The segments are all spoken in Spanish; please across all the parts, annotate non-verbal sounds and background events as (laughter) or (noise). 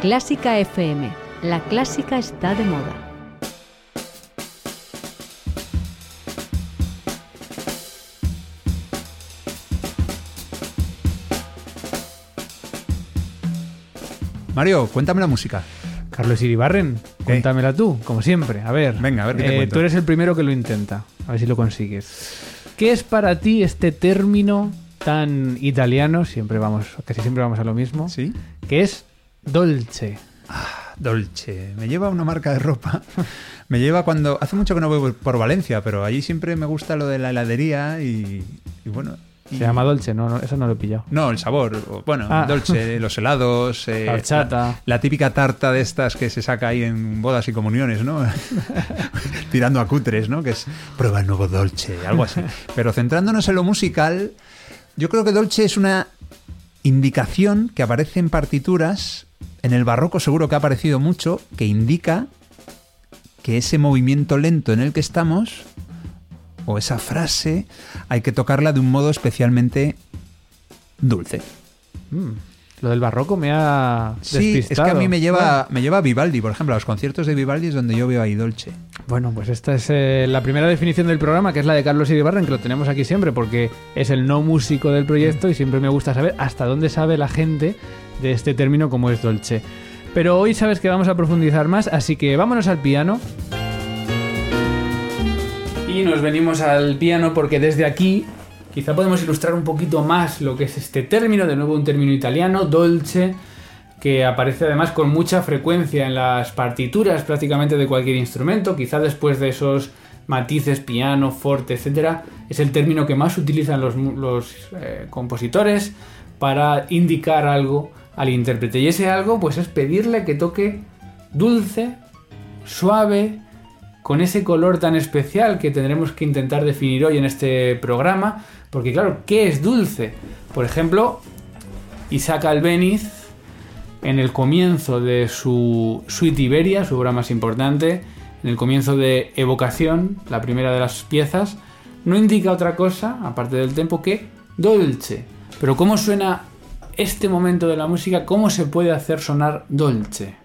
Clásica FM. La clásica está de moda. Mario, cuéntame la música. Carlos Iribarren, cuéntamela tú, como siempre. A ver, Venga, a ver qué te eh, cuento. tú eres el primero que lo intenta. A ver si lo consigues. ¿Qué es para ti este término tan italiano? Siempre vamos, casi siempre vamos a lo mismo. ¿Sí? Que es dolce. Dolce. Me lleva una marca de ropa. (laughs) Me lleva cuando. Hace mucho que no voy por Valencia, pero allí siempre me gusta lo de la heladería y. y bueno. y- Se llama dolce, no, no, eso no lo he pillado. No, el sabor. Bueno, Ah. dolce, los helados. (laughs) eh. La, la típica tarta de estas que se saca ahí en bodas y comuniones, ¿no? (laughs) Tirando a cutres, ¿no? Que es prueba el nuevo dolce, algo así. Pero centrándonos en lo musical, yo creo que dolce es una indicación que aparece en partituras. En el barroco seguro que ha aparecido mucho, que indica que ese movimiento lento en el que estamos, o esa frase, hay que tocarla de un modo especialmente dulce. Mm, Lo del barroco me ha Sí, es despistado. que a mí me lleva, me lleva a Vivaldi, por ejemplo, a los conciertos de Vivaldi es donde yo veo ahí Dolce. Bueno, pues esta es eh, la primera definición del programa, que es la de Carlos Iribarren, que lo tenemos aquí siempre, porque es el no músico del proyecto y siempre me gusta saber hasta dónde sabe la gente de este término como es dolce. Pero hoy sabes que vamos a profundizar más, así que vámonos al piano. Y nos venimos al piano porque desde aquí quizá podemos ilustrar un poquito más lo que es este término, de nuevo un término italiano, dolce, que aparece además con mucha frecuencia en las partituras prácticamente de cualquier instrumento, quizá después de esos matices piano, forte, etcétera, es el término que más utilizan los, los, eh, compositores para indicar algo al intérprete. Y ese algo pues es pedirle que toque dulce, suave, con ese color tan especial que tendremos que intentar definir hoy en este programa, porque claro, ¿qué es dulce? Por ejemplo, Isaac Albeniz, en el comienzo de su Suite Iberia, su obra más importante, en el comienzo de Evocación, la primera de las piezas, no indica otra cosa, aparte del tempo, que dolce. Pero ¿cómo suena este momento de la música? ¿Cómo se puede hacer sonar dolce?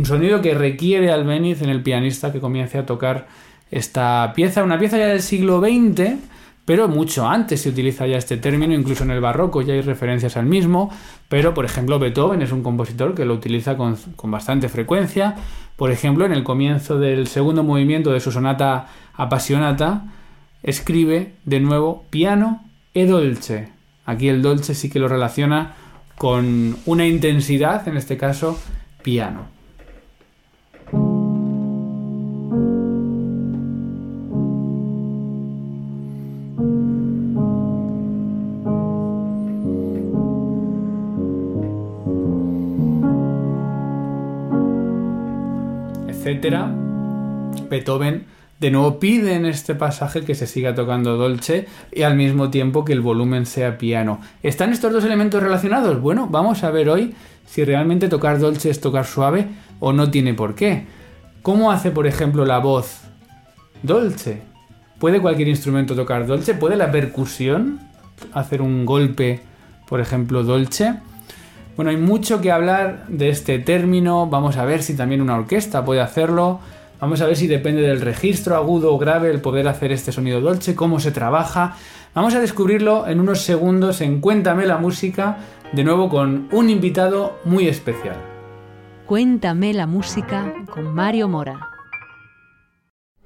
Un sonido que requiere Albeniz en el pianista que comience a tocar esta pieza, una pieza ya del siglo XX, pero mucho antes se utiliza ya este término, incluso en el barroco ya hay referencias al mismo, pero por ejemplo Beethoven es un compositor que lo utiliza con, con bastante frecuencia, por ejemplo en el comienzo del segundo movimiento de su sonata Apasionata, escribe de nuevo piano e dolce. Aquí el dolce sí que lo relaciona con una intensidad, en este caso piano. Etcétera. Beethoven de nuevo pide en este pasaje que se siga tocando dolce y al mismo tiempo que el volumen sea piano. ¿Están estos dos elementos relacionados? Bueno, vamos a ver hoy si realmente tocar dolce es tocar suave o no tiene por qué. ¿Cómo hace, por ejemplo, la voz dolce? ¿Puede cualquier instrumento tocar dolce? ¿Puede la percusión hacer un golpe, por ejemplo, dolce? Bueno, hay mucho que hablar de este término. Vamos a ver si también una orquesta puede hacerlo. Vamos a ver si depende del registro agudo o grave el poder hacer este sonido dolce, cómo se trabaja. Vamos a descubrirlo en unos segundos en Cuéntame la música, de nuevo con un invitado muy especial. Cuéntame la música con Mario Mora.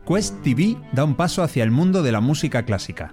Quest TV da un paso hacia el mundo de la música clásica.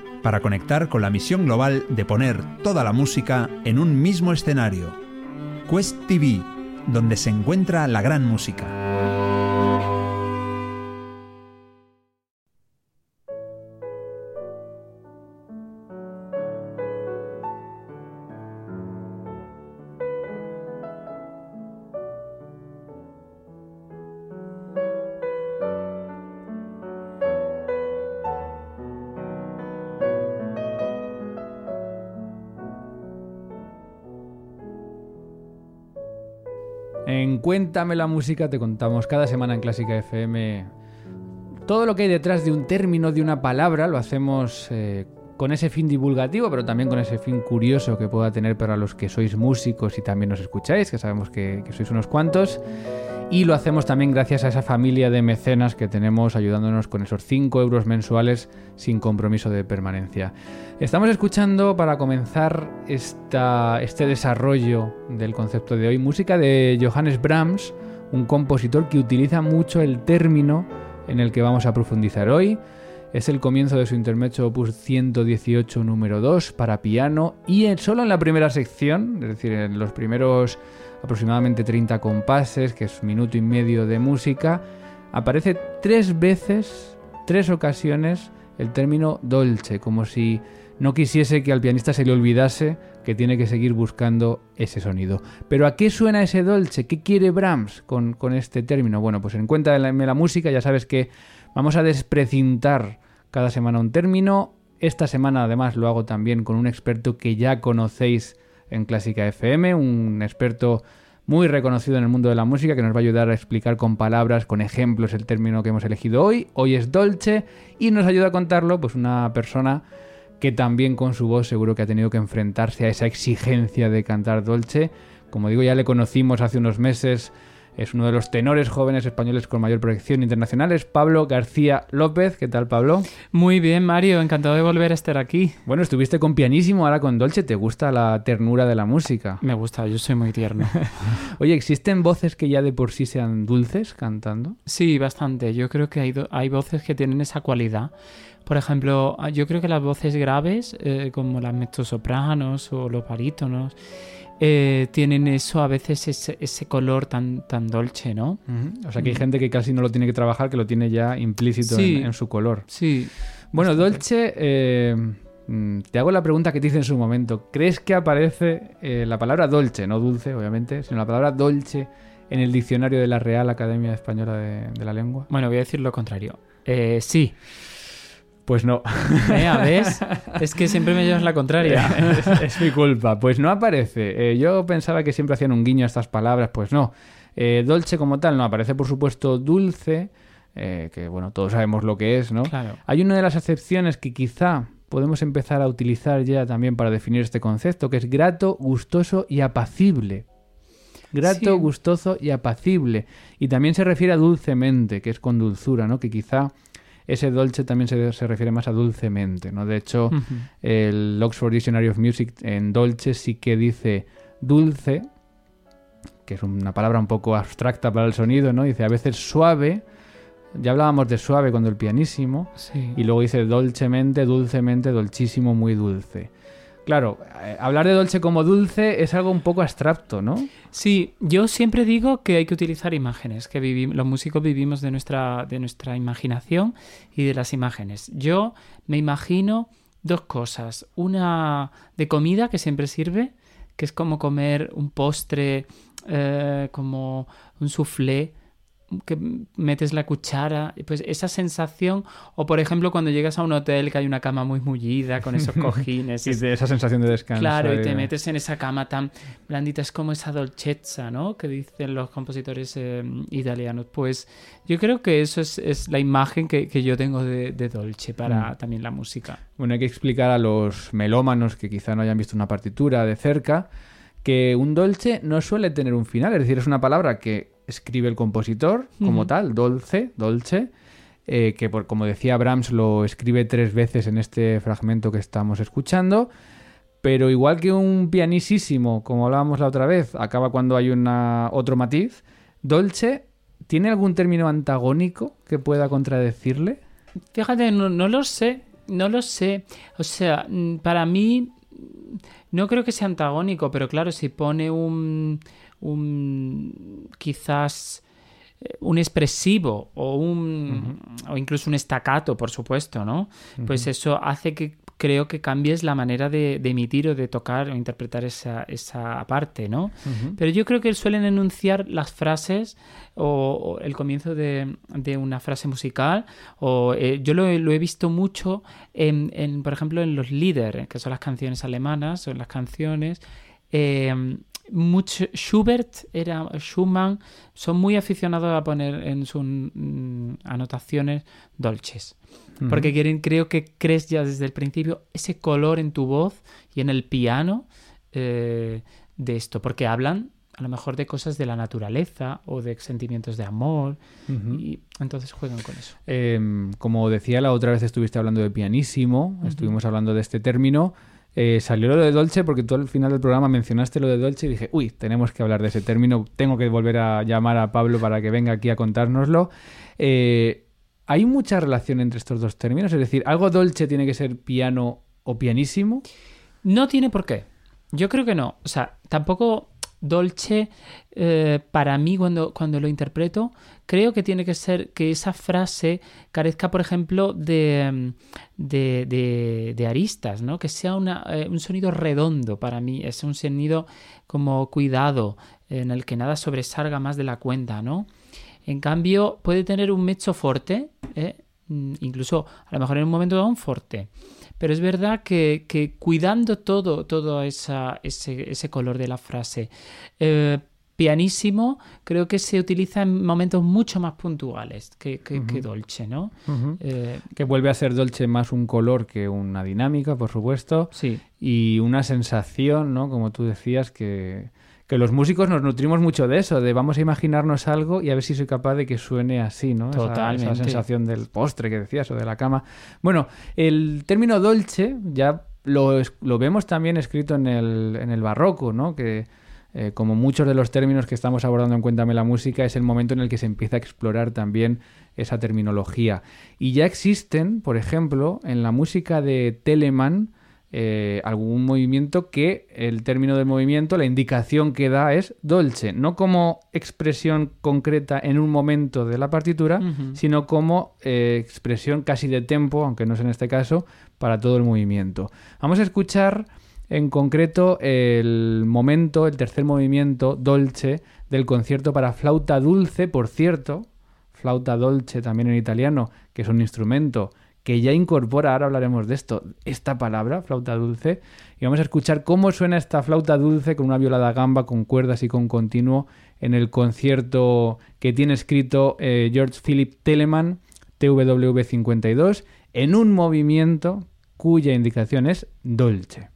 para conectar con la misión global de poner toda la música en un mismo escenario. Quest TV, donde se encuentra la gran música. En Cuéntame la música te contamos cada semana en Clásica FM todo lo que hay detrás de un término, de una palabra, lo hacemos eh, con ese fin divulgativo, pero también con ese fin curioso que pueda tener para los que sois músicos y también nos escucháis, que sabemos que, que sois unos cuantos. Y lo hacemos también gracias a esa familia de mecenas que tenemos ayudándonos con esos 5 euros mensuales sin compromiso de permanencia. Estamos escuchando para comenzar este desarrollo del concepto de hoy música de Johannes Brahms, un compositor que utiliza mucho el término en el que vamos a profundizar hoy. Es el comienzo de su intermedio opus 118 número 2 para piano y solo en la primera sección, es decir, en los primeros aproximadamente 30 compases, que es minuto y medio de música, aparece tres veces, tres ocasiones, el término dolce, como si no quisiese que al pianista se le olvidase que tiene que seguir buscando ese sonido. Pero ¿a qué suena ese dolce? ¿Qué quiere Brahms con, este término? Bueno, pues en cuenta de la, la música ya sabes que vamos a desprecintar cada semana un término. Esta semana además lo hago también con un experto que ya conocéis en Clásica FM, un experto muy reconocido en el mundo de la música que nos va a ayudar a explicar con palabras, con ejemplos el término que hemos elegido hoy. Hoy es Dolce y nos ayuda a contarlo pues una persona que también con su voz seguro que ha tenido que enfrentarse a esa exigencia de cantar Dolce. Como digo, ya le conocimos hace unos meses es uno de los tenores jóvenes españoles con mayor proyección internacional. Es Pablo García López. ¿Qué tal, Pablo? Muy bien, Mario. Encantado de volver a estar aquí. Bueno, estuviste con pianísimo, ahora con Dolce. ¿Te gusta la ternura de la música? Me gusta, yo soy muy tierno. (laughs) Oye, ¿existen voces que ya de por sí sean dulces cantando? Sí, bastante. Yo creo que hay, hay voces que tienen esa cualidad. Por ejemplo, yo creo que las voces graves, eh, como las mezzosopranos o los barítonos, eh, tienen eso a veces ese, color tan, tan dolce, ¿no? O sea que hay gente que casi no lo tiene que trabajar, que lo tiene ya implícito en, su color. Sí. Bueno, dolce, eh, mm, te hago la pregunta que te hice en su momento. ¿Crees que aparece eh, la palabra dolce, no dulce, obviamente, sino la palabra dolce en el diccionario de la Real Academia Española de, de la Lengua? Bueno, voy a decir lo contrario. sí. Pues no. (laughs) ¿Ves? Es que siempre me llevas la contraria. (laughs) es, mi culpa. Pues no aparece. Eh, yo pensaba que siempre hacían un guiño a estas palabras, pues no. Eh, dolce como tal no aparece, por supuesto, dulce, eh, que bueno, todos sabemos lo que es, ¿no? Claro. Hay una de las acepciones que quizá podemos empezar a utilizar ya también para definir este concepto, que es grato, gustoso y apacible. Grato, gustoso y apacible. Y también se refiere a dulcemente, que es con dulzura, ¿no? Que quizá ese dolce también se, refiere más a dulcemente, ¿no? De hecho, el Oxford Dictionary of Music en dolce sí que dice dulce, que es una palabra un poco abstracta para el sonido, ¿no? Dice a veces suave, ya hablábamos de suave cuando el pianísimo, y luego dice dolcemente, dulcemente, dolchísimo, muy dulce. Claro, eh, hablar de dolce como dulce es algo un poco abstracto, ¿no? Sí, yo siempre digo que hay que utilizar imágenes, que los músicos vivimos de nuestra, de nuestra imaginación y de las imágenes. Yo me imagino dos cosas. Una de comida que siempre sirve, que es como comer un postre, eh, como un soufflé que metes la cuchara, pues esa sensación, o por ejemplo cuando llegas a un hotel que hay una cama muy mullida con esos (laughs) cojines. y de esa sensación de descanso. Claro, y te metes en esa cama tan blandita, es como esa dolcezza, ¿no? Que dicen los compositores eh, italianos. Pues yo creo que eso es, la imagen que, yo tengo de, dolce para mm. también la música. Bueno, hay que explicar a los melómanos que quizá no hayan visto una partitura de cerca que un dolce no suele tener un final, es decir, es una palabra que escribe el compositor como tal, dolce, dolce, eh, que por, como decía Brahms lo escribe tres veces en este fragmento que estamos escuchando, pero igual que un pianísimo, como hablábamos la otra vez, acaba cuando hay una, otro matiz, dolce, ¿tiene algún término antagónico que pueda contradecirle? Fíjate, no, no lo sé, no lo sé. O sea, mm, para mí no creo que sea antagónico, pero claro, si pone un, un quizás eh, un expresivo o un o incluso un estacato, por supuesto, ¿no? Pues eso hace que creo que cambies la manera de, emitir o de tocar o interpretar esa, esa parte, ¿no? Pero yo creo que suelen enunciar las frases o, el comienzo de, una frase musical o eh, yo lo, he visto mucho en, por ejemplo, en los líderes, que son las canciones alemanas o en las canciones. Eh, mucho Schubert era Schumann son muy aficionados a poner en sus mm, anotaciones dolces. Porque quieren creo que crees ya desde el principio ese color en tu voz y en el piano eh, de esto porque hablan a lo mejor de cosas de la naturaleza o de sentimientos de amor y entonces juegan con eso. Em, como decía la otra vez estuviste hablando de pianísimo estuvimos hablando de este término eh, salió lo de Dolce porque tú al final del programa mencionaste lo de Dolce y dije, uy, tenemos que hablar de ese término, tengo que volver a llamar a Pablo para que venga aquí a contárnoslo. Eh, ¿Hay mucha relación entre estos dos términos? Es decir, ¿algo Dolce tiene que ser piano o pianísimo? No tiene por qué. Yo creo que no. O sea, tampoco Dolce, eh, para mí cuando, cuando lo interpreto, creo que tiene que ser que esa frase carezca, por ejemplo, de, de, de- aristas, ¿no? Que sea eh, un sonido redondo para mí, es un sonido como cuidado, en el que nada sobresalga más de la cuenta, ¿no? En cambio, puede tener un mezzo forte, ¿eh? Mm, incluso a lo mejor en un momento dado un forte. Pero es verdad que, que cuidando todo, todo esa, ese, ese color de la frase, eh, pianísimo, creo que se utiliza en momentos mucho más puntuales que, que, que dolce, ¿no? Eh, Que vuelve a ser Dolce más un color que una dinámica, por supuesto, sí, y una sensación, ¿no? Como tú decías, que, que los músicos nos nutrimos mucho de eso, de vamos a imaginarnos algo y a ver si soy capaz de que suene así, ¿no? Totalmente. Esa, sensación del postre que decías o de la cama. Bueno, el término dolce ya lo, lo vemos también escrito en el, en el barroco, ¿no? Que eh, como muchos de los términos que estamos abordando en Cuéntame la Música, es el momento en el que se empieza a explorar también esa terminología. Y ya existen, por ejemplo, en la música de Telemann, eh, algún movimiento que el término del movimiento, la indicación que da es dolce, no como expresión concreta en un momento de la partitura, sino como eh, expresión casi de tempo, aunque no es en este caso, para todo el movimiento. Vamos a escuchar en concreto el momento, el tercer movimiento dolce del concierto para flauta dulce, por cierto, flauta dolce también en italiano, que es un instrumento que ya incorpora, ahora hablaremos de esto, esta palabra, flauta dulce, y vamos a escuchar cómo suena esta flauta dulce con una viola da gamba, con cuerdas y con continuo, en el concierto que tiene escrito eh, George Philip Telemann, TWV 52, en un movimiento cuya indicación es dolce.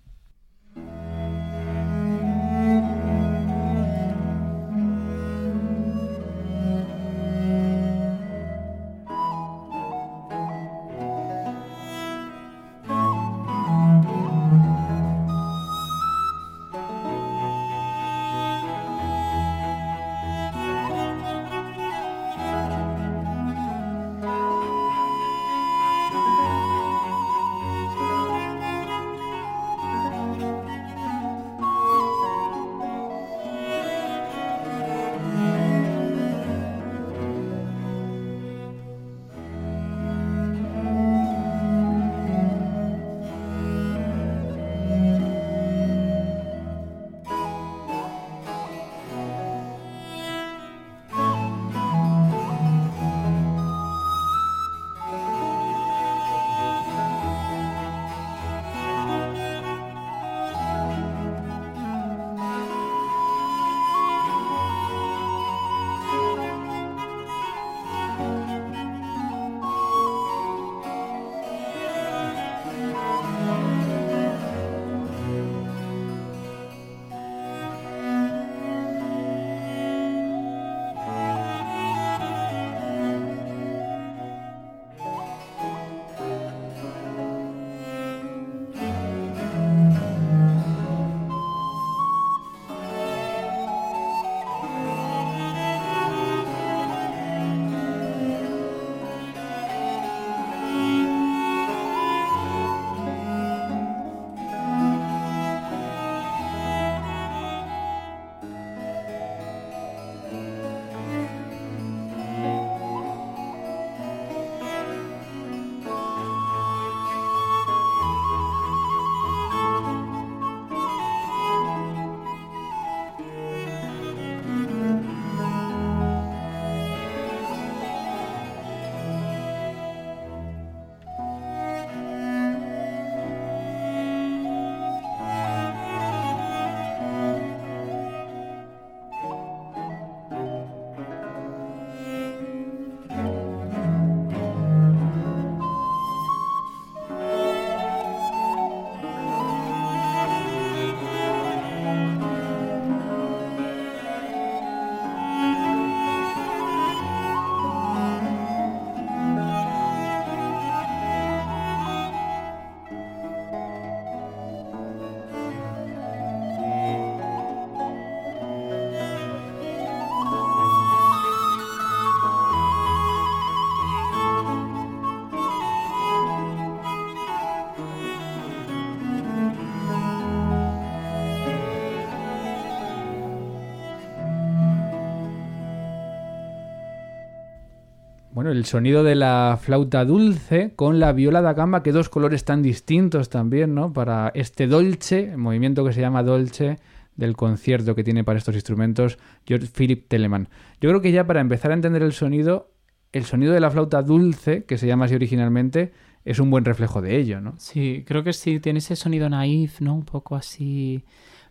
El sonido de la flauta dulce con la viola da gamba, que dos colores tan distintos también, ¿no? Para este dolce, el movimiento que se llama dolce del concierto que tiene para estos instrumentos George Philip Telemann. Yo creo que ya para empezar a entender el sonido, el sonido de la flauta dulce, que se llama así originalmente, es un buen reflejo de ello, ¿no? Sí, creo que sí, tiene ese sonido naif, ¿no? Un poco así,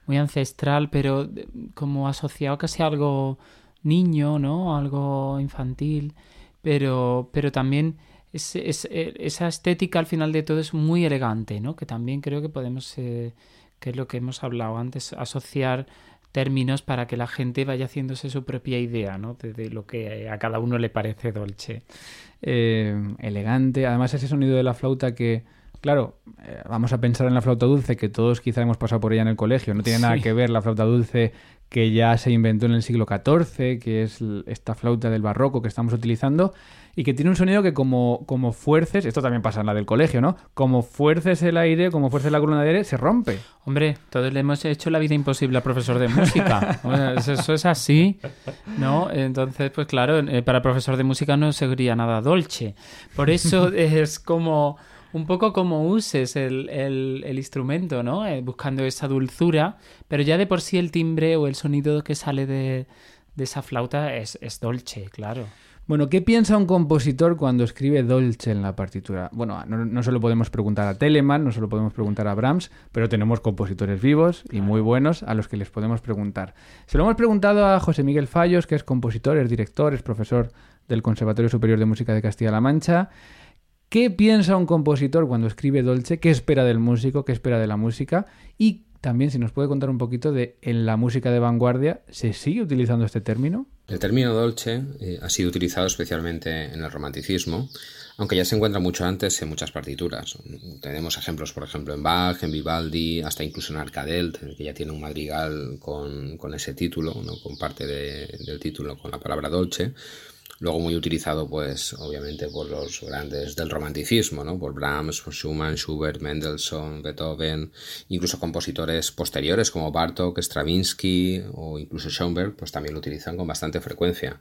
muy ancestral, pero de- como asociado casi a algo niño, ¿no? Algo infantil, pero, pero también eh, esa estética al final de todo es muy elegante, ¿no? Que también creo que podemos, eh, que es lo que hemos hablado antes, asociar términos para que la gente vaya haciéndose su propia idea, ¿no? De, de lo que a cada uno le parece dolce. eh, elegante. Además, ese sonido de la flauta que, claro, eh, vamos a pensar en la flauta dulce, que todos quizá hemos pasado por ella en el colegio. No tiene nada que ver la flauta dulce que ya se inventó en el siglo XIV, que es esta flauta del barroco que estamos utilizando, y que tiene un sonido que como, como fuerces, esto también pasa en la del colegio, ¿no? Como fuerces el aire, como fuerces la columna de aire, se rompe. Hombre, todos le hemos hecho la vida imposible al profesor de música. (laughs) Bueno, eso, eso es así, ¿no? Entonces, pues claro, eh, para el profesor de música no sería nada dolce. Por eso (laughs) es como un poco como uses el, el- el instrumento, ¿no? Eh, buscando esa dulzura, pero ya de por sí el timbre o el sonido que sale de, de esa flauta es, es dolce, claro. Bueno, ¿qué piensa un compositor cuando escribe Dolce en la partitura? Bueno, no, no solo podemos preguntar a Telemann, no solo podemos preguntar a Brahms, pero tenemos compositores vivos y muy buenos a los que les podemos preguntar. Se lo hemos preguntado a José Miguel Fallos, que es compositor, es director, es profesor del Conservatorio Superior de Música de Castilla-La Mancha. ¿Qué piensa un compositor cuando escribe Dolce? ¿Qué espera del músico? ¿Qué espera de la música? Y también si nos puede contar un poquito de en la música de vanguardia, ¿se sigue utilizando este término? El término dolce eh, ha sido utilizado especialmente en el romanticismo, aunque ya se encuentra mucho antes en muchas partituras. Tenemos ejemplos, por ejemplo, en Bach, en Vivaldi, hasta incluso en Arcadelt, que ya tiene un madrigal con, con ese título, con parte de- del título con la palabra dolce. Luego muy utilizado, pues, obviamente por los grandes del romanticismo, ¿no? Por Brahms, por Schumann, Schubert, Mendelssohn, Beethoven, incluso compositores posteriores como Bartók, Stravinsky o incluso Schoenberg, pues también lo utilizan con bastante frecuencia.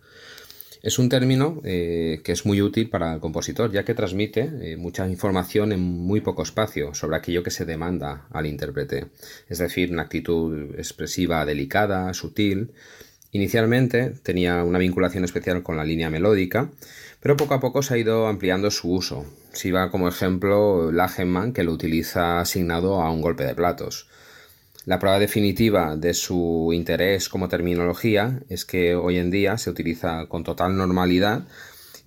Es un término eh, que es muy útil para el compositor, ya que transmite eh, mucha información en muy poco espacio sobre aquello que se demanda al intérprete. Es decir, una actitud expresiva delicada, sutil. Inicialmente tenía una vinculación especial con la línea melódica, pero poco a poco se ha ido ampliando su uso. Si va como ejemplo Lachenmann, que lo utiliza asignado a un golpe de platos. La prueba definitiva de su interés como terminología es que hoy en día se utiliza con total normalidad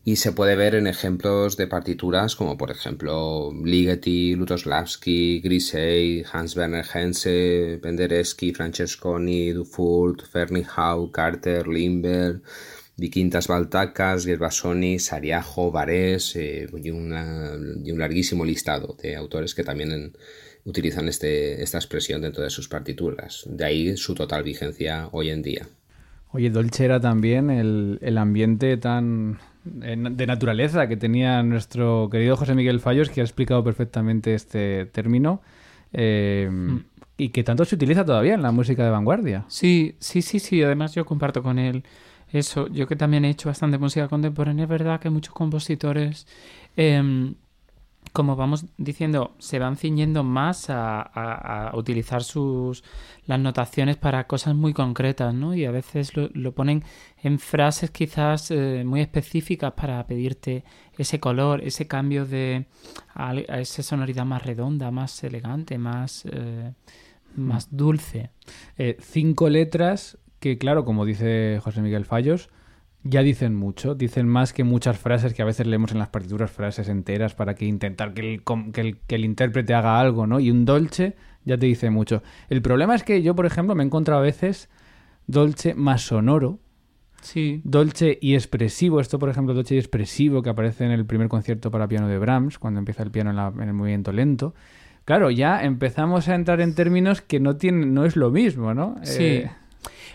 y se puede ver en ejemplos de partituras como por ejemplo Ligeti, Lutoslavski, Grisey, Hans Werner Henze, Penderecki, Francesconi, Dufour, Fernihau, Carter, Limber, Viquintas Baltacas, Gervasoni, Sariajo, Varés eh, y, y un larguísimo listado de autores que también utilizan este, esta expresión dentro de sus partituras. De ahí su total vigencia hoy en día. Oye, Dolce era también el, el ambiente tan de naturaleza que tenía nuestro querido José Miguel Fallos, que ha explicado perfectamente este término eh, y que tanto se utiliza todavía en la música de vanguardia. Sí, sí, sí, sí. Además, yo comparto con él eso. Yo que también he hecho bastante música contemporánea, es verdad que muchos compositores, em, como vamos diciendo, se van ciñendo más a, a- a utilizar sus las notaciones para cosas muy concretas, ¿no? Y a veces lo, lo ponen en frases quizás eh, muy específicas para pedirte ese color, ese cambio de a, a esa sonoridad más redonda, más elegante, más eh, más dulce. Eh, cinco letras que, claro, como dice José Miguel Fallos, ya dicen mucho, dicen más que muchas frases que a veces leemos en las partituras, frases enteras para que intentar que el, que el, que el intérprete haga algo, ¿no? Y un dolce ya te dice mucho. El problema es que yo, por ejemplo, me he encontrado a veces dolce más sonoro, Sí. dolce y expresivo. Esto, por ejemplo, dolce y expresivo que aparece en el primer concierto para piano de Brahms, cuando empieza el piano en, la- en el movimiento lento. Claro, ya empezamos a entrar en términos que no tienen, no es lo mismo, ¿no? Sí. Eh,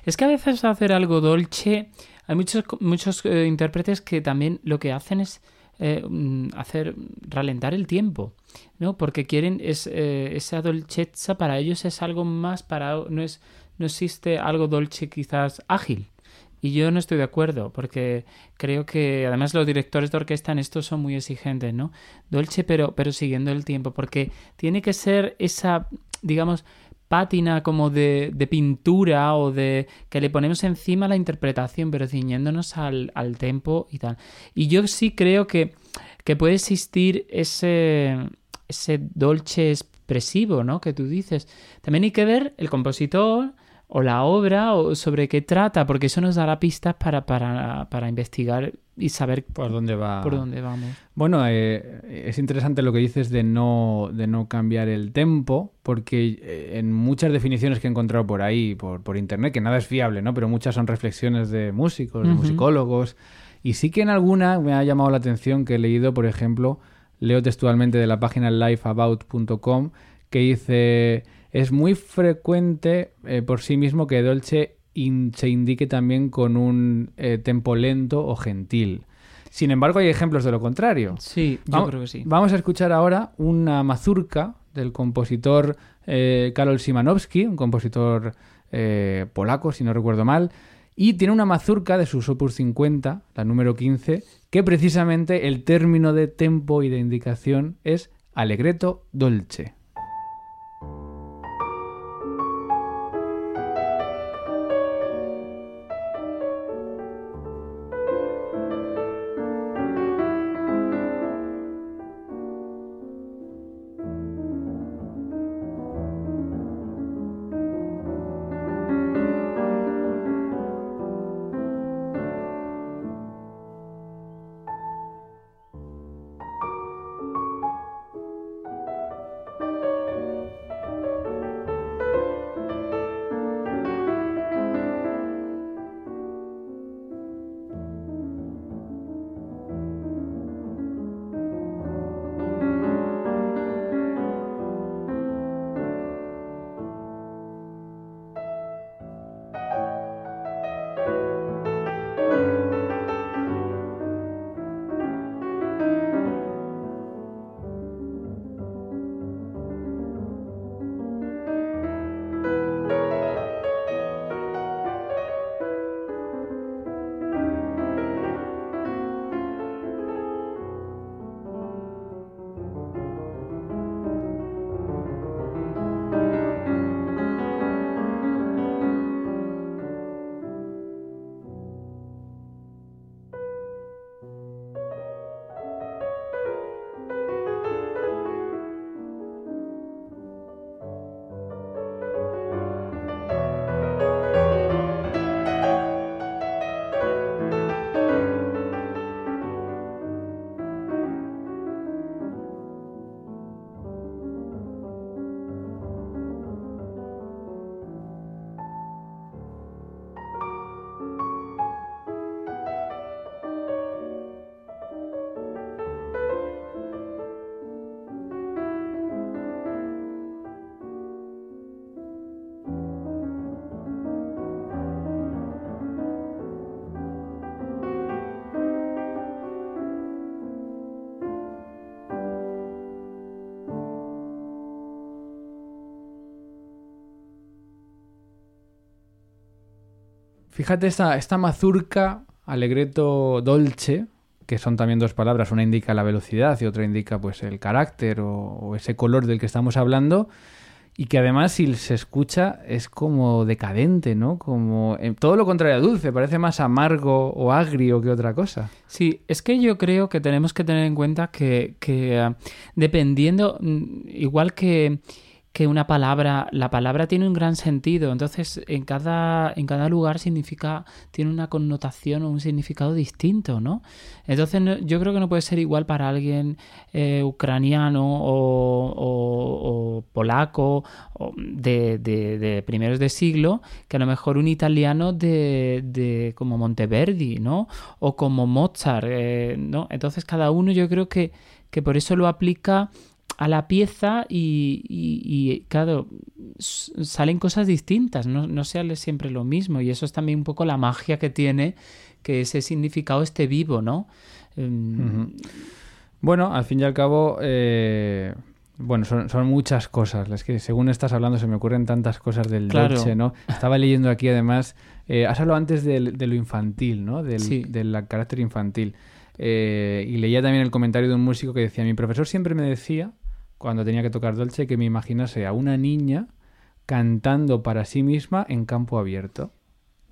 Es que a veces hacer algo dolce, hay muchos, muchos eh, intérpretes que también lo que hacen es eh, mm, hacer ralentar el tiempo, ¿no? Porque quieren es, eh, esa dolcezza para ellos es algo más para no es no existe algo dolce quizás ágil. Y yo no estoy de acuerdo, porque creo que además los directores de orquesta en esto son muy exigentes, ¿no? Dolce, pero, pero siguiendo el tiempo, porque tiene que ser esa, digamos, pátina como de, de pintura o de que le ponemos encima la interpretación, pero ciñéndonos al, al tempo y tal. Y yo sí creo que, que puede existir ese, ese dolce expresivo, ¿no? Que tú dices. También hay que ver el compositor o la obra o sobre qué trata, porque eso nos dará pistas para, para, para investigar y saber por dónde va. por dónde vamos. Bueno, eh, es interesante lo que dices de no, de no cambiar el tempo, porque eh, en muchas definiciones que he encontrado por ahí, por, por internet, que nada es fiable, ¿no? Pero muchas son reflexiones de músicos, de musicólogos. Y sí que en alguna me ha llamado la atención que he leído, por ejemplo, leo textualmente de la página lifeabout.com, que dice, es muy frecuente eh, por sí mismo que Dolce in- se indique también con un eh, tempo lento o gentil. Sin embargo, hay ejemplos de lo contrario. Sí, yo Vamos- creo que sí. Vamos a escuchar ahora una mazurca del compositor eh, Karol Szymanowski, un compositor eh, polaco, si no recuerdo mal, y tiene una mazurca de sus Opus 50, la número 15, que precisamente el término de tempo y de indicación es allegretto dolce. Fíjate esta, esta mazurca, allegretto dolce, que son también dos palabras, una indica la velocidad y otra indica pues el carácter o, o ese color del que estamos hablando, y que además si se escucha es como decadente, ¿no? Como eh, todo lo contrario a dulce, parece más amargo o agrio que otra cosa. Sí, es que yo creo que tenemos que tener en cuenta que, que, ah, dependiendo, mm, igual que, que una palabra, la palabra tiene un gran sentido, entonces en cada, en cada lugar significa, tiene una connotación o un significado distinto, ¿no? Entonces yo creo que no puede ser igual para alguien eh, ucraniano o, o- o polaco o de, de- de primeros de siglo que a lo mejor un italiano de, de como Monteverdi, ¿no? O como Mozart, eh, ¿no? Entonces cada uno yo creo que, que por eso lo aplica a la pieza y, y- y, claro, salen cosas distintas, no, no sale siempre lo mismo y eso es también un poco la magia que tiene que ese significado esté vivo, ¿no? Em. Bueno, al fin y al cabo, eh, Bueno, son, son muchas cosas. Es que según estás hablando se me ocurren tantas cosas del Claro. dolce, ¿no? Estaba leyendo aquí además, eh, has hablado antes del- de, lo infantil, ¿no? Del, Sí. del carácter infantil. Eh, y leía también el comentario de un músico que decía, mi profesor siempre me decía, cuando tenía que tocar dolce, que me imaginase a una niña cantando para sí misma en campo abierto.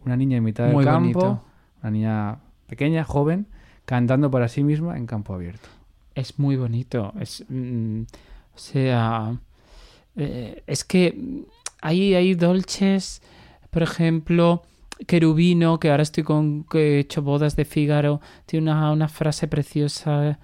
Una niña en mitad del Muy campo, bonito. una niña pequeña, joven, cantando para sí misma en campo abierto. Es muy bonito. Es, mm, o sea, eh, es que hay, hay dolces, por ejemplo, Querubino, que ahora estoy con que he hecho bodas de Fígaro, tiene una, una frase preciosa.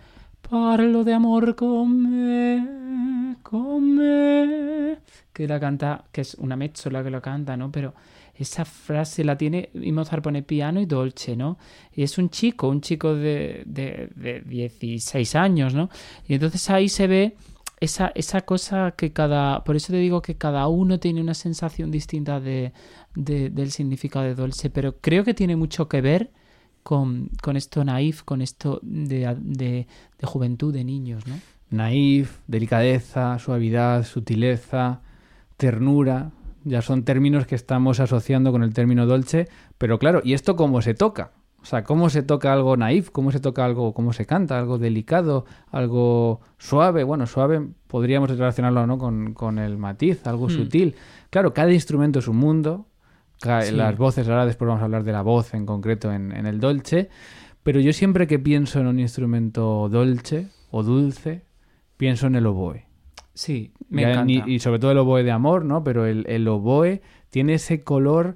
Parlo de amor con me, con me", que la canta, que es una mezzola que lo canta, ¿no? Pero esa frase la tiene, y Mozart pone piano y dolce, ¿no? Y es un chico, un chico de, de, de 16 años, ¿no? Y entonces ahí se ve esa, esa cosa que cada... Por eso te digo que cada uno tiene una sensación distinta de, de- del significado de dolce, pero creo que tiene mucho que ver con, con esto naif, con esto de, de, de juventud, de niños, ¿no? Naif, delicadeza, suavidad, sutileza, ternura. Ya son términos que estamos asociando con el término dolce. Pero claro, ¿y esto cómo se toca? O sea, ¿cómo se toca algo naif? ¿Cómo se toca algo, cómo se canta? Algo delicado, algo suave. Bueno, suave podríamos relacionarlo ¿no? con, con el matiz, algo Hmm. sutil. Claro, cada instrumento es un mundo. Sí. Las voces, ahora después vamos a hablar de la voz en concreto en, en el dolce. Pero yo siempre que pienso en un instrumento dolce o dulce, pienso en el oboe. Sí, me Ya encanta. y sobre todo el oboe de amor, ¿no? Pero el, el oboe tiene ese color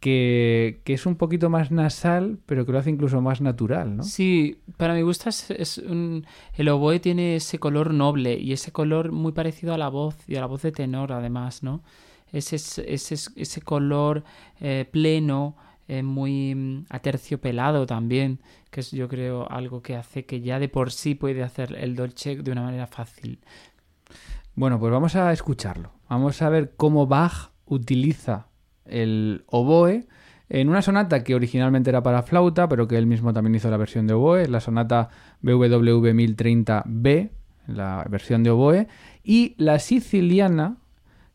que, que es un poquito más nasal, pero que lo hace incluso más natural, ¿no? Sí, para mi gusto es, es un- el oboe tiene ese color noble y ese color muy parecido a la voz y a la voz de tenor además, ¿no? Ese, ese, ese color eh, pleno, eh, muy mm, aterciopelado también, que es yo creo algo que hace que ya de por sí puede hacer el dolce de una manera fácil. Bueno, pues vamos a escucharlo. Vamos a ver cómo Bach utiliza el oboe en una sonata que originalmente era para flauta, pero que él mismo también hizo la versión de oboe, la sonata BWV 1030B, la versión de oboe, y la siciliana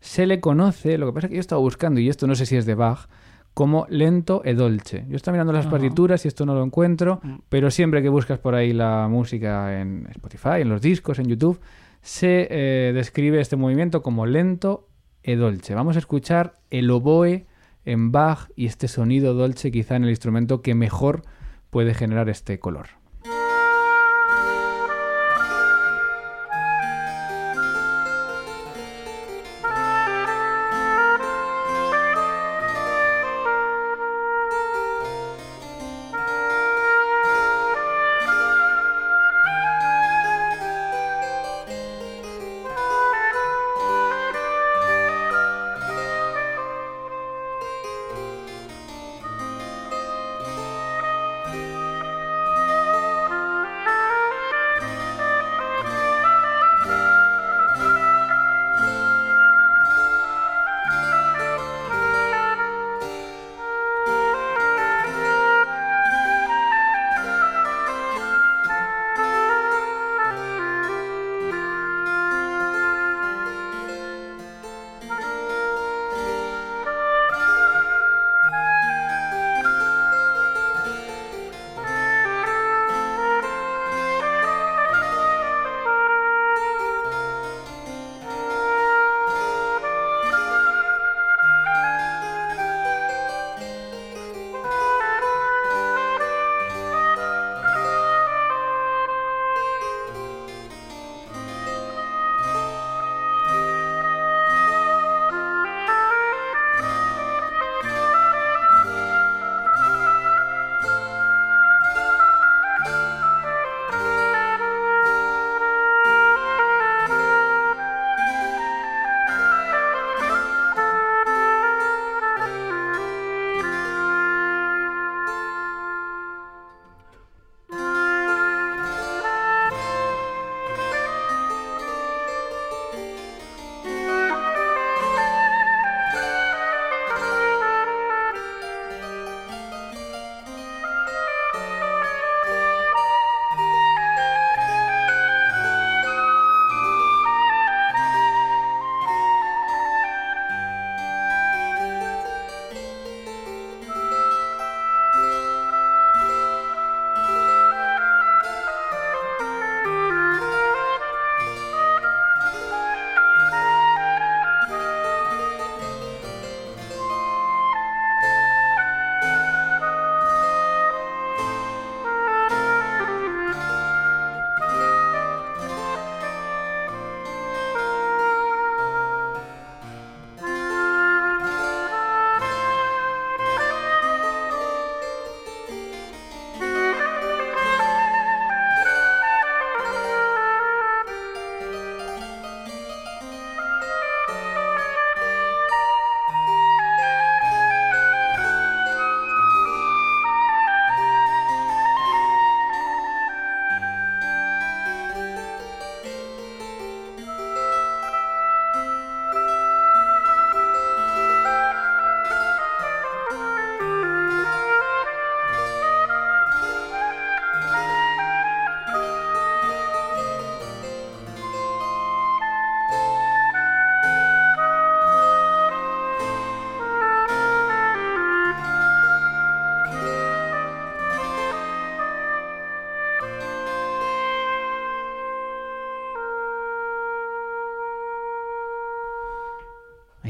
se le conoce, lo que pasa es que yo estaba buscando, y esto no sé si es de Bach, como lento e dolce. Yo estaba mirando las Ajá. partituras y esto no lo encuentro, Mm. pero siempre que buscas por ahí la música en Spotify, en los discos, en YouTube, se eh, describe este movimiento como lento e dolce. Vamos a escuchar el oboe en Bach y este sonido dolce quizá en el instrumento que mejor puede generar este color.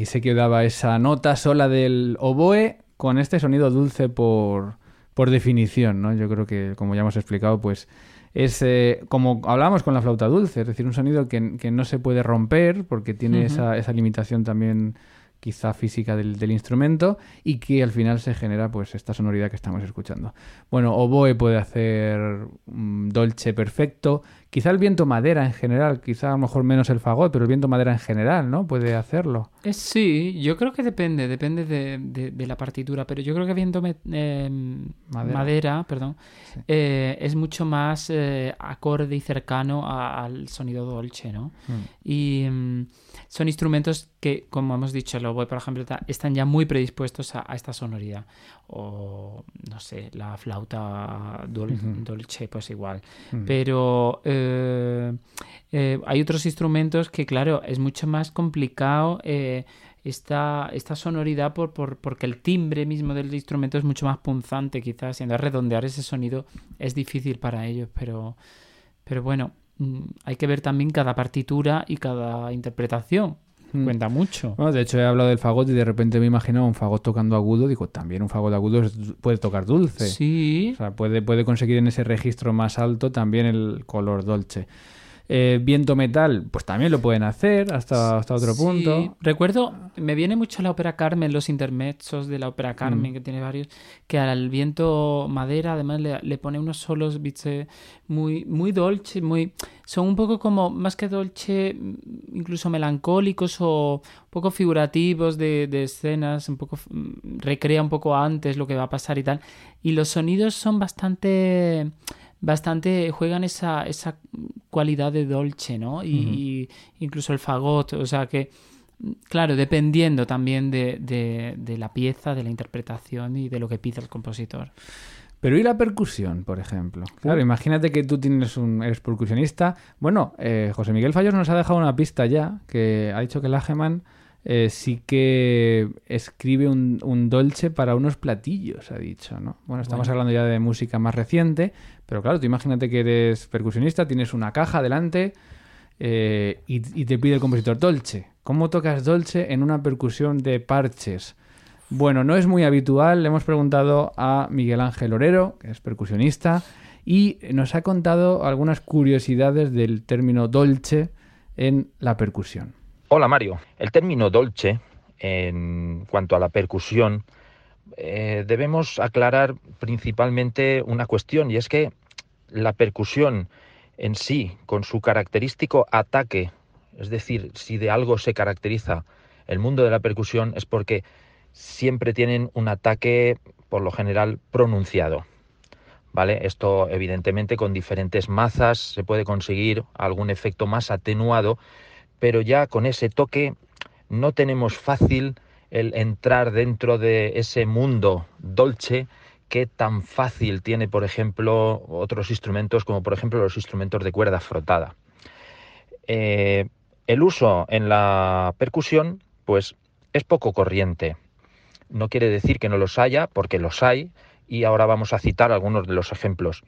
Ahí se quedaba esa nota sola del oboe con este sonido dulce por, por definición, ¿no? Yo creo que, como ya hemos explicado, pues es eh, como hablábamos con la flauta dulce, es decir, un sonido que, que no se puede romper porque tiene esa, esa limitación también quizá física del, del, instrumento y que al final se genera pues esta sonoridad que estamos escuchando. Bueno, oboe puede hacer um, dolce perfecto, quizá el viento madera en general, quizá a lo mejor menos el fagot, pero el viento madera en general, ¿no? Puede hacerlo. Eh, sí, yo creo que depende, depende de, de, de la partitura, pero yo creo que viento eh, madera. madera. perdón, sí. eh, es mucho más acorde y cercano a, al sonido dolce, ¿no? Mm. Y um, son instrumentos que, como hemos dicho, el oboe, por ejemplo, están ya muy predispuestos a, a esta sonoridad. O, no sé, la flauta dol uh -huh. dolce, pues igual. Uh -huh. Pero eh, eh, hay otros instrumentos que, claro, es mucho más complicado eh, esta, esta sonoridad por, por, porque el timbre mismo del instrumento es mucho más punzante, quizás, entonces redondear ese sonido es difícil para ellos, pero, pero bueno, mm, hay que ver también cada partitura y cada interpretación. Mm. Cuenta mucho. Bueno, de hecho, he hablado del fagot y de repente me he imaginado un fagot tocando agudo. Digo, también un fagot agudo puede tocar dulce. Sí. O sea, puede, puede conseguir en ese registro más alto también el color dolce. Eh, viento metal, pues también lo pueden hacer hasta, hasta otro sí. punto. Recuerdo, me viene mucho la ópera Carmen, los intermezzos de la ópera Carmen, mm. que tiene varios, que al viento madera además le, le pone unos solos ¿viste? muy, muy dolce, muy son un poco como, más que dolce, incluso melancólicos o un poco figurativos de, de escenas, un poco recrea un poco antes lo que va a pasar y tal. Y los sonidos son bastante bastante juegan esa, esa cualidad de dolce, ¿no? Y, uh -huh. y, incluso el fagot, o sea que, claro, dependiendo también de, de, de, la pieza, de la interpretación y de lo que pide el compositor. Pero ¿y la percusión, por ejemplo? Claro, imagínate que tú tienes un, eres percusionista. Bueno, eh, José Miguel Fallos nos ha dejado una pista ya, que ha dicho que Lageman eh, sí que escribe un, un, dolce para unos platillos, ha dicho, ¿no? Bueno, estamos bueno. hablando ya de música más reciente, pero claro, tú imagínate que eres percusionista, tienes una caja delante eh, y, y, te pide el compositor dolce. ¿Cómo tocas dolce en una percusión de parches? Bueno, no es muy habitual. Le hemos preguntado a Miguel Ángel Orero, que es percusionista, y nos ha contado algunas curiosidades del término dolce en la percusión. Hola Mario, el término dolce en cuanto a la percusión eh, debemos aclarar principalmente una cuestión y es que la percusión en sí, con su característico ataque, es decir, si de algo se caracteriza el mundo de la percusión es porque siempre tienen un ataque por lo general pronunciado. ¿Vale? Esto evidentemente con diferentes mazas se puede conseguir algún efecto más atenuado, pero ya con ese toque no tenemos fácil el entrar dentro de ese mundo dolce que tan fácil tiene, por ejemplo, otros instrumentos como por ejemplo los instrumentos de cuerda frotada. Eh, el uso en la percusión, pues es poco corriente. No quiere decir que no los haya, porque los hay, y ahora vamos a citar algunos de los ejemplos.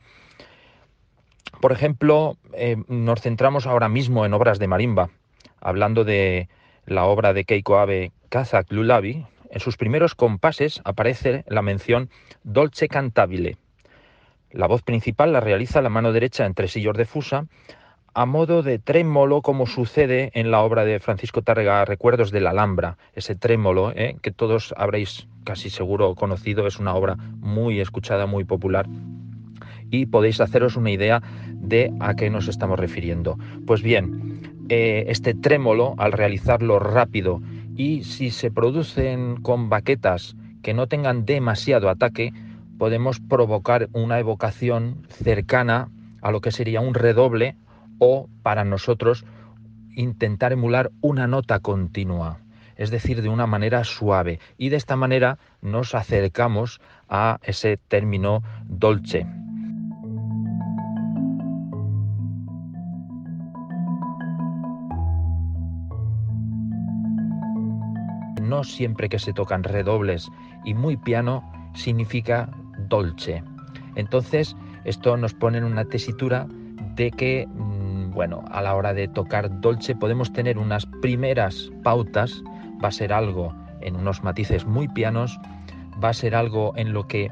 Por ejemplo, eh, nos centramos ahora mismo en obras de marimba hablando de la obra de Keiko Abe Kazak Lulabi, en sus primeros compases aparece la mención dolce cantabile. La voz principal la realiza la mano derecha en tresillos de fusa, a modo de trémolo como sucede en la obra de Francisco Tárrega Recuerdos de la Alhambra, ese trémolo ¿eh? que todos habréis casi seguro conocido, es una obra muy escuchada, muy popular y podéis haceros una idea de a qué nos estamos refiriendo. Pues bien, eh, este trémolo al realizarlo rápido y si se producen con baquetas que no tengan demasiado ataque, podemos provocar una evocación cercana a lo que sería un redoble o para nosotros intentar emular una nota continua, es decir, de una manera suave. Y de esta manera nos acercamos a ese término dolce. No siempre que se tocan redobles y muy piano significa dolce. Entonces, esto nos pone en una tesitura de que, mm, bueno, a la hora de tocar dolce podemos tener unas primeras pautas va a ser algo en unos matices muy pianos, va a ser algo en lo que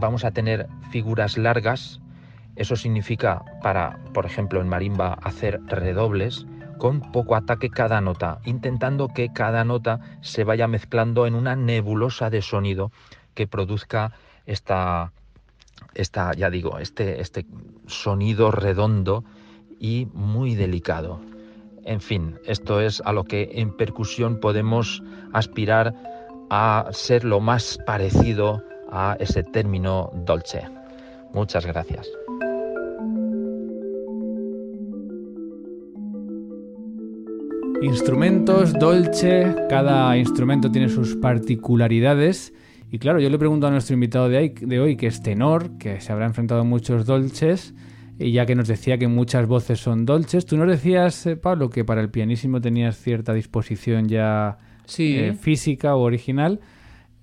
vamos a tener figuras largas. Eso significa para, por ejemplo, en marimba hacer redobles con poco ataque cada nota, intentando que cada nota se vaya mezclando en una nebulosa de sonido que produzca esta, esta ya digo, este, este sonido redondo y muy delicado. En fin, esto es a lo que en percusión podemos aspirar a ser lo más parecido a ese término dolce. Muchas gracias. Instrumentos, dolce, cada instrumento tiene sus particularidades. Y claro, yo le pregunto a nuestro invitado de hoy, que es tenor, que se habrá enfrentado a muchos dolces, y ya que nos decía que muchas voces son dolces, tú nos decías, eh, Pablo, que para el pianísimo tenías cierta disposición ya Sí. eh, física o original.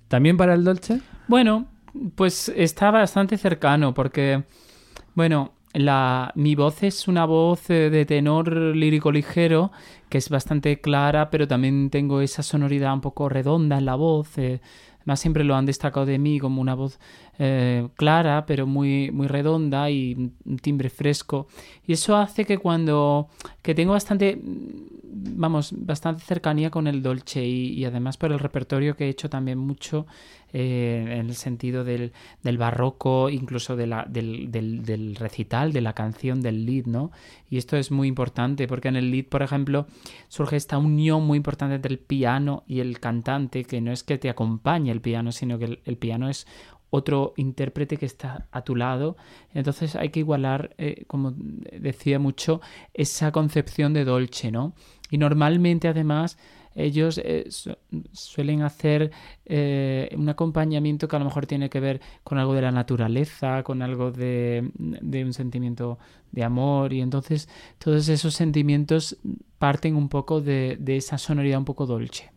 ¿También para el dolce? Bueno, pues está bastante cercano porque, bueno, la, mi voz es una voz eh, de tenor lírico ligero que es bastante clara, pero también tengo esa sonoridad un poco redonda en la voz. eh, Además, siempre lo han destacado de mí como una voz eh, clara, pero muy, muy redonda y un timbre fresco. Y eso hace que cuando. que tengo bastante. vamos, bastante cercanía con el dolce y, y además por el repertorio que he hecho también mucho eh, en el sentido del, del barroco, incluso del, del, recital, de la canción, del lead, ¿no? Y esto es muy importante porque en el lead, por ejemplo, surge esta unión muy importante entre el piano y el cantante, que no es que te acompañe el piano, sino que el, el piano es otro intérprete que está a tu lado. Entonces hay que igualar, eh, como decía mucho, esa concepción de dolce, ¿no? Y normalmente además ellos eh, su- suelen hacer eh, un acompañamiento que a lo mejor tiene que ver con algo de la naturaleza, con algo de, de un sentimiento de amor y entonces todos esos sentimientos parten un poco de, de esa sonoridad un poco dolce.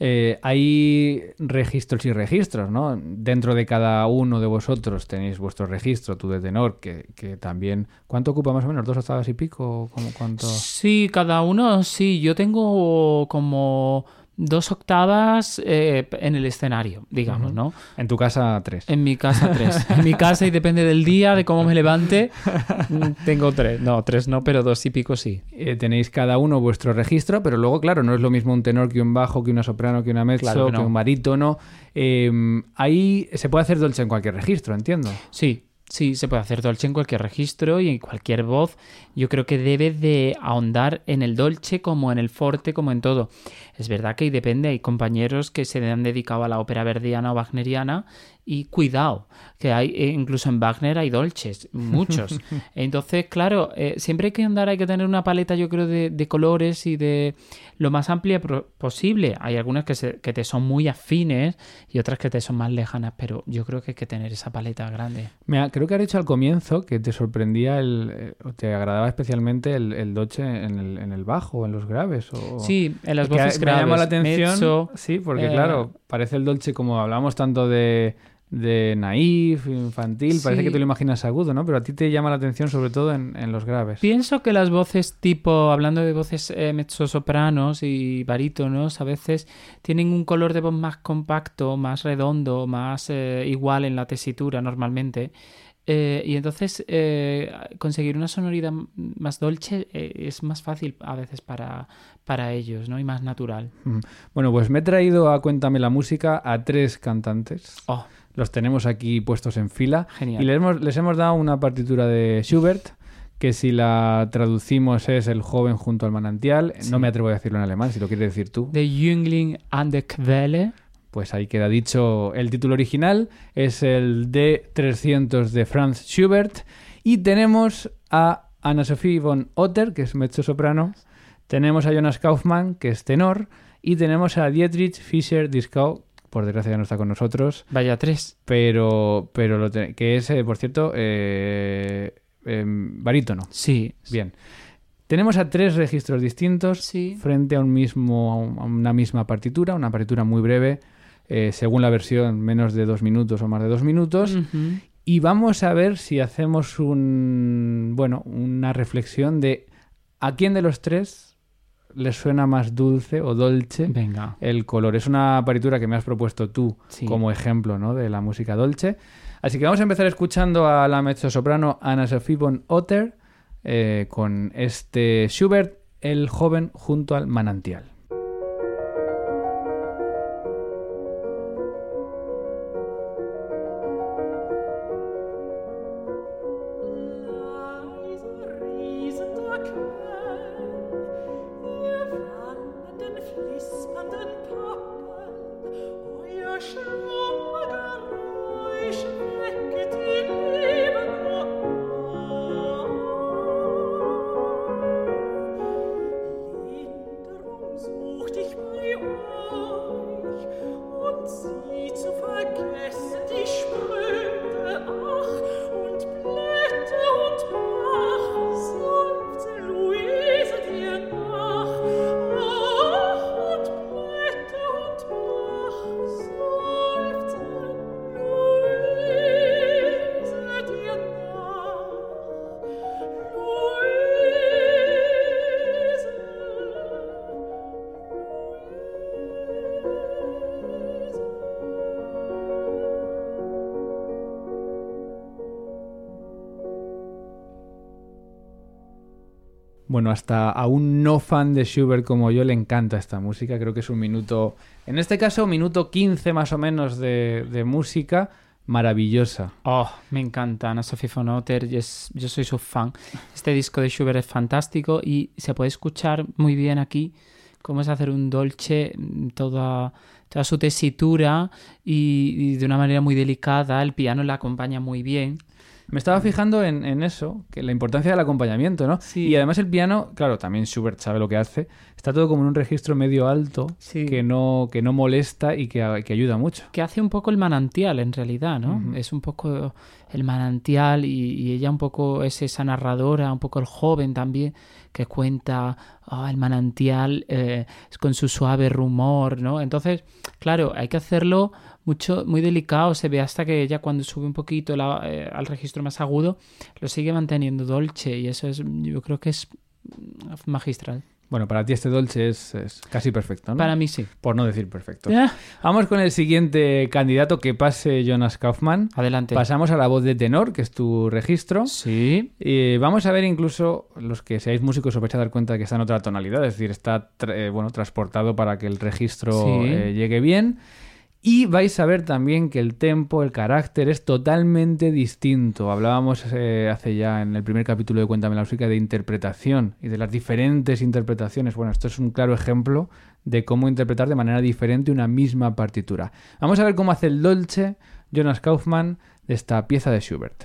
Eh, hay registros y registros, ¿no? Dentro de cada uno de vosotros tenéis vuestro registro, tú de tenor, que, que también... ¿Cuánto ocupa más o menos? ¿Dos octavas y pico? ¿Cómo, ¿Cuánto? Sí, cada uno, sí. Yo tengo como dos octavas eh, en el escenario, digamos, ¿no? En tu casa, tres. En mi casa tres. En mi casa y depende del día, de cómo me levante, (laughs) tengo tres. No, tres no, pero dos y pico sí. Eh, tenéis cada uno vuestro registro, pero luego, claro, no es lo mismo un tenor que un bajo, que una soprano, que una mezzo, Claro que un barítono. Eh, ahí se puede hacer dolce en cualquier registro, entiendo. Sí, sí, se puede hacer dolce en cualquier registro y en cualquier voz. Yo creo que debe de ahondar en el dolce como en el forte, como en todo. Es verdad que depende, hay compañeros que se han dedicado a la ópera verdiana o wagneriana y cuidado, que hay eh, incluso en Wagner hay dolces, muchos. (laughs) Entonces, claro, eh, siempre hay que andar, hay que tener una paleta, yo creo, de, de colores y de lo más amplia posible. Hay algunas que, se- que te son muy afines y otras que te son más lejanas, pero yo creo que hay que tener esa paleta grande. Creo que has dicho al comienzo que te sorprendía, el, eh, o te agradaba especialmente el, el dolce en el, en el bajo, en los graves. O... Sí, en las Es que voces me graves. llama la atención. mezzo, sí, porque eh, claro, parece el dolce como hablamos tanto de, de naif, infantil, parece que te lo imaginas agudo, ¿no? Pero a ti te llama la atención sobre todo en, en los graves. Pienso que las voces tipo, hablando de voces eh, mezzosopranos y barítonos, a veces tienen un color de voz más compacto, más redondo, más eh, igual en la tesitura normalmente. Eh, y entonces eh, conseguir una sonoridad más dolce es más fácil a veces para, para ellos, ¿no? Y más natural. Mm. Bueno, pues me he traído a Cuéntame la música a tres cantantes. Oh, Los tenemos aquí puestos en fila. Genial. Y les hemos, les hemos dado una partitura de Schubert, que si la traducimos es El joven junto al manantial. No me atrevo a decirlo en alemán, si lo quieres decir tú. The Jüngling an der Quelle. Pues ahí queda dicho el título original, es el D300 de Franz Schubert y tenemos a Anna-Sophie von Otter, que es mezzo-soprano, tenemos a Jonas Kaufmann, que es tenor, y tenemos a Dietrich Fischer-Dieskau, por desgracia ya no está con nosotros, Vaya tres. pero, pero lo te- que es, eh, por cierto, eh, em, barítono. Sí. Bien. Tenemos a tres registros distintos Sí. frente a un mismo a una misma partitura, una partitura muy breve, eh, según la versión menos de dos minutos o más de dos minutos, y vamos a ver si hacemos un bueno una reflexión de a quién de los tres les suena más dulce o dolce Venga. el color. Es una partitura que me has propuesto tú Sí. como ejemplo ¿no? de la música dolce. Así que vamos a empezar escuchando a la mezzosoprano Anna Sophie von Otter eh, con este Schubert, el joven junto al manantial. Bueno, hasta a un no fan de Schubert como yo le encanta esta música. Creo que es un minuto, en este caso, minuto 15 más o menos de, música maravillosa. Oh, me encanta Ana Sophie von Otter, yo, yo soy su fan. Este disco de Schubert es fantástico y se puede escuchar muy bien aquí cómo es hacer un dolce, toda, toda su tesitura y, y de una manera muy delicada. El piano la acompaña muy bien. Me estaba fijando en, en eso, que la importancia del acompañamiento, ¿no? Sí. Y además el piano, claro, también Schubert sabe lo que hace, está todo como en un registro medio alto Sí. que, no, que no molesta y que, que ayuda mucho. que hace un poco el manantial en realidad, ¿no? Es un poco el manantial y, y ella un poco es esa narradora, un poco el joven también, que cuenta ah, el manantial eh, con su suave rumor, ¿no? Entonces, claro, hay que hacerlo mucho, muy delicado, se ve hasta que ella cuando sube un poquito eh, al registro más agudo, lo sigue manteniendo dolce y eso es, yo creo que es mm, magistral. Bueno, para ti este dolce es, es casi perfecto, ¿no? Para mí sí. Por no decir perfecto. Ah, Vamos con el siguiente candidato que pase Jonas Kaufman. Adelante. Pasamos a la voz de tenor, que es tu registro. Sí. Y vamos a ver incluso, los que seáis músicos os vais a dar cuenta de que está en otra tonalidad, es decir, está tra- eh, bueno, transportado para que el registro Sí. eh, llegue bien. Y vais a ver también que el tempo, el carácter es totalmente distinto. Hablábamos eh, hace ya en el primer capítulo de Cuéntame la música de interpretación y de las diferentes interpretaciones. Bueno, esto es un claro ejemplo de cómo interpretar de manera diferente una misma partitura. Vamos a ver cómo hace el Dolce Jonas Kaufmann de esta pieza de Schubert.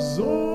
Bach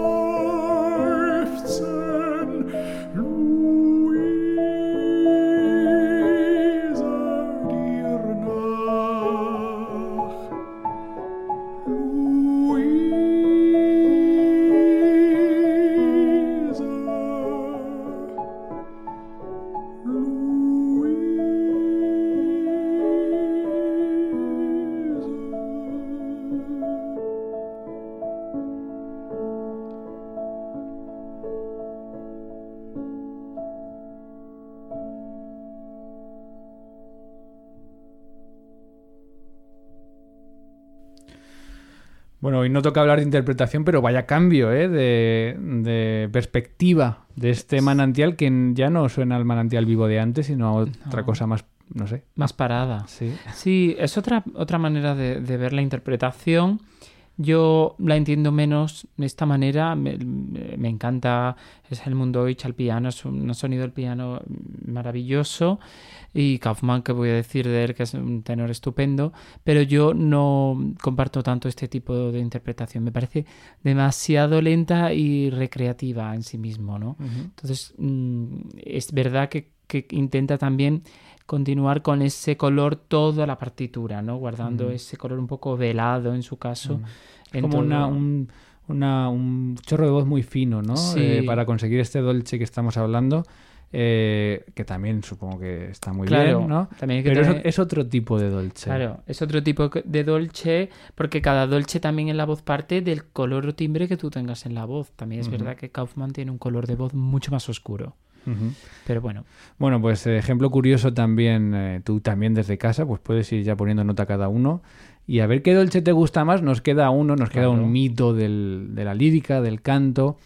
no toca hablar de interpretación, pero vaya cambio ¿eh? de, de perspectiva de este manantial que ya no suena al manantial vivo de antes, sino a otra No. cosa más, no sé. Más parada. Sí. Sí, es otra, otra manera de, de ver la interpretación. Yo la entiendo menos de esta manera. Me, encanta. Es el mundo Deutsch al piano. Es un sonido del piano maravilloso. Y Kaufmann, que voy a decir de él, que es un tenor estupendo. Pero yo no comparto tanto este tipo de interpretación. Me parece demasiado lenta y recreativa en sí mismo, ¿no? Entonces, mm, es verdad que, que intenta también continuar con ese color toda la partitura, ¿no? Guardando ese color un poco velado en su caso. en como todo- una, un, una- un chorro de voz muy fino, ¿no? Sí. Eh, para conseguir este dolce que estamos hablando, eh, que también supongo que está muy Claro, bien, ¿no? también Pero tener- es otro tipo de dolce. Claro, es otro tipo de dolce, porque cada dolce también en la voz parte del color o timbre que tú tengas en la voz. También es verdad que Kaufman tiene un color de voz mucho más oscuro. Pero bueno, Bueno, pues eh, ejemplo curioso también, eh, tú también desde casa, pues puedes ir ya poniendo nota a cada uno y a ver qué dolce te gusta más. Nos queda uno, nos queda un mito del- de la lírica, del canto,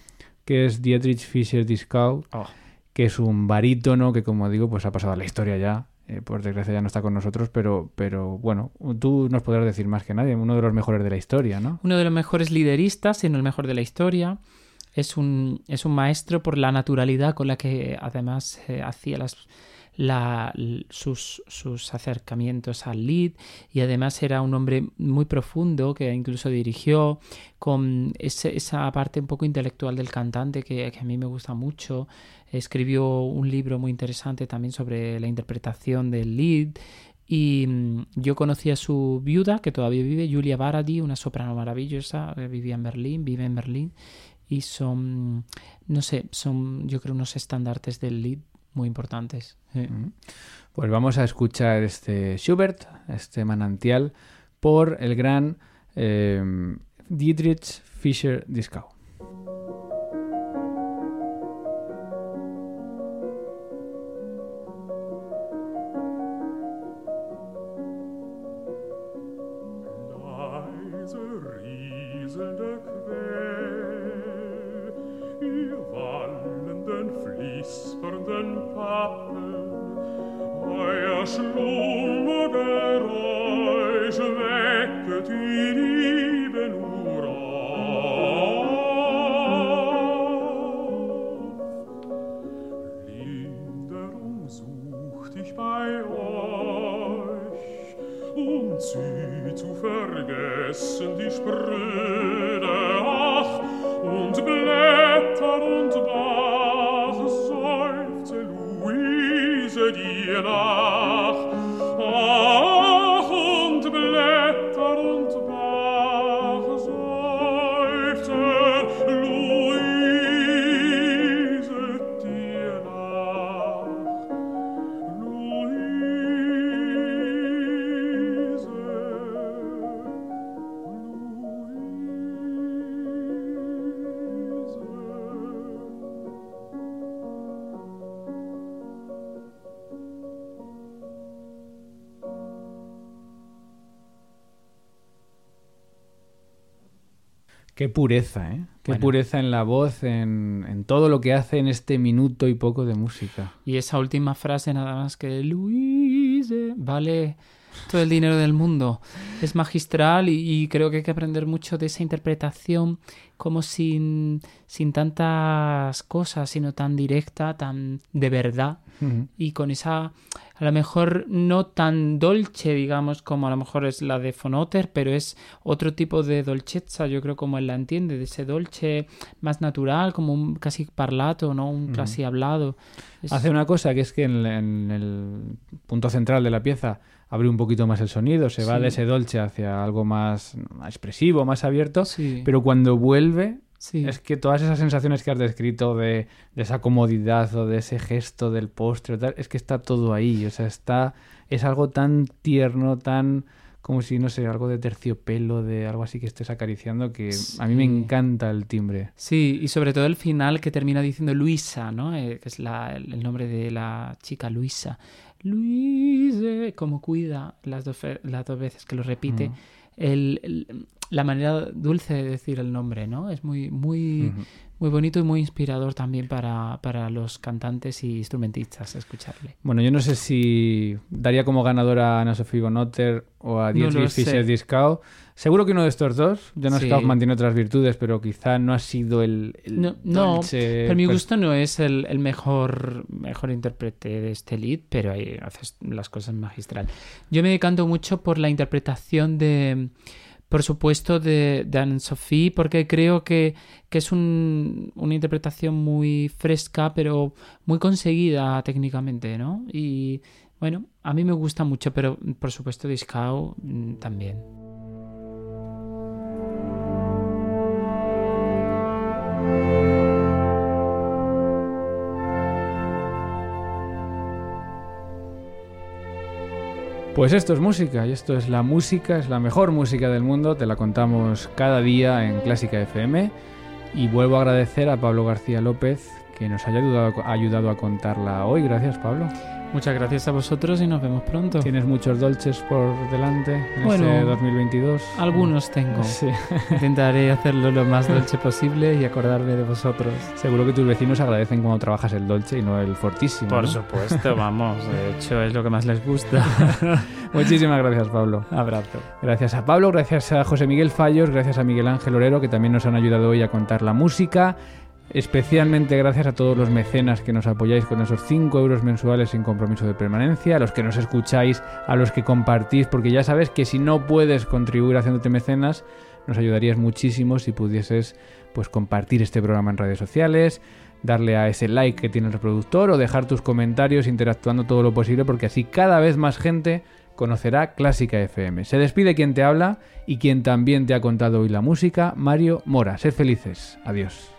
que es Dietrich Fischer-Dieskau, Oh. que es un barítono que, como digo, pues ha pasado a la historia ya. Eh, por desgracia ya no está con nosotros, pero, pero bueno, tú nos podrás decir más que nadie, uno de los mejores de la historia, ¿no? uno de los mejores lideristas, sino el mejor de la historia. Es un, es un maestro por la naturalidad con la que además eh, hacía las, sus, sus acercamientos al lead y además era un hombre muy profundo que incluso dirigió con esa parte un poco intelectual del cantante que, que a mí me gusta mucho. Escribió un libro muy interesante también sobre la interpretación del lead y mm, yo conocí a su viuda, que todavía vive, Julia Baradi, una soprano maravillosa, vivía en Berlín, vive en Berlín, y son, no sé, son yo creo unos estandartes del lead muy importantes. Pues vamos a escuchar este Schubert, este manantial, por el gran eh, Dietrich Fischer-Dieskau. leise Qué pureza, ¿eh? Qué Bueno. pureza en la voz, en, en todo lo que hace en este minuto y poco de música. Y esa última frase nada más que Luise vale todo el dinero del mundo. Es magistral y, y creo que hay que aprender mucho de esa interpretación como sin, sin tantas cosas, sino tan directa, tan de verdad. Y con esa, a lo mejor no tan dolce, digamos, como a lo mejor es la de Fonoter, pero es otro tipo de dolcezza, yo creo como él la entiende, de ese dolce más natural, como un casi parlato, ¿no? Un casi hablado. Es- Hace una cosa que es que en, en el punto central de la pieza abre un poquito más el sonido, se va Sí. de ese dolce hacia algo más expresivo, más abierto, Sí. pero cuando vuelve Sí. es que todas esas sensaciones que has descrito de, de esa comodidad o de ese gesto del postre, tal, es que está todo ahí, o sea, está es algo tan tierno, tan como si no sé, algo de terciopelo, de algo así que estés acariciando que a mí me encanta el timbre. Sí, y sobre todo el final que termina diciendo Luisa, ¿no? Eh, que es la- el nombre de la chica Luisa. Luise, como cuida las dos, las dos veces que lo repite. El, el- la manera dulce de decir el nombre, ¿no? Es muy, muy, muy bonito y muy inspirador también para, para los cantantes y instrumentistas escucharle. Bueno, yo no sé si daría como ganadora a Ana Sofía Bonotter o a No Dietrich sé. Fischer-Dieskau. Seguro que uno de estos dos. Jonas Sí. Kauf mantiene otras virtudes, pero quizá no ha sido el, el No, no pero mi gusto no es el, el mejor, mejor intérprete de este lead, pero ahí haces las cosas magistral. Yo me decanto mucho por la interpretación de, por supuesto, de, de Anne-Sophie, porque creo que, que es un- una interpretación muy fresca, pero muy conseguida técnicamente, ¿no? Y bueno, a mí me gusta mucho, pero por supuesto Discao mm, también. Pues esto es música, y esto es la música, es la mejor música del mundo, te la contamos cada día en Clásica FM. Y vuelvo a agradecer a Pablo García López que nos haya ayudado, a contarla hoy. Gracias, Pablo. Muchas gracias a vosotros y nos vemos pronto. Tienes muchos dolces por delante en Bueno, este 2022. Algunos tengo. Sí. (laughs) Intentaré hacerlo lo más dulce posible y acordarme de vosotros. Seguro que tus vecinos agradecen cuando trabajas el dolce y no el fortísimo. Por ¿no? supuesto, (laughs) vamos. De hecho, es lo que más les gusta. (laughs) Muchísimas gracias, Pablo. Abrazo. Gracias a Pablo, gracias a José Miguel Fallos, gracias a Miguel Ángel Orero, que también nos han ayudado hoy a contar la música. Especialmente gracias a todos los mecenas que nos apoyáis con esos 5 euros mensuales sin compromiso de permanencia, a los que nos escucháis, a los que compartís, porque ya sabes que si no puedes contribuir haciéndote mecenas, nos ayudarías muchísimo si pudieses pues compartir este programa en redes sociales, darle a ese like que tiene el reproductor o dejar tus comentarios interactuando todo lo posible, porque así cada vez más gente conocerá Clásica FM. Se despide quien te habla y quien también te ha contado hoy la música, Mario Mora. Sed felices. Adiós.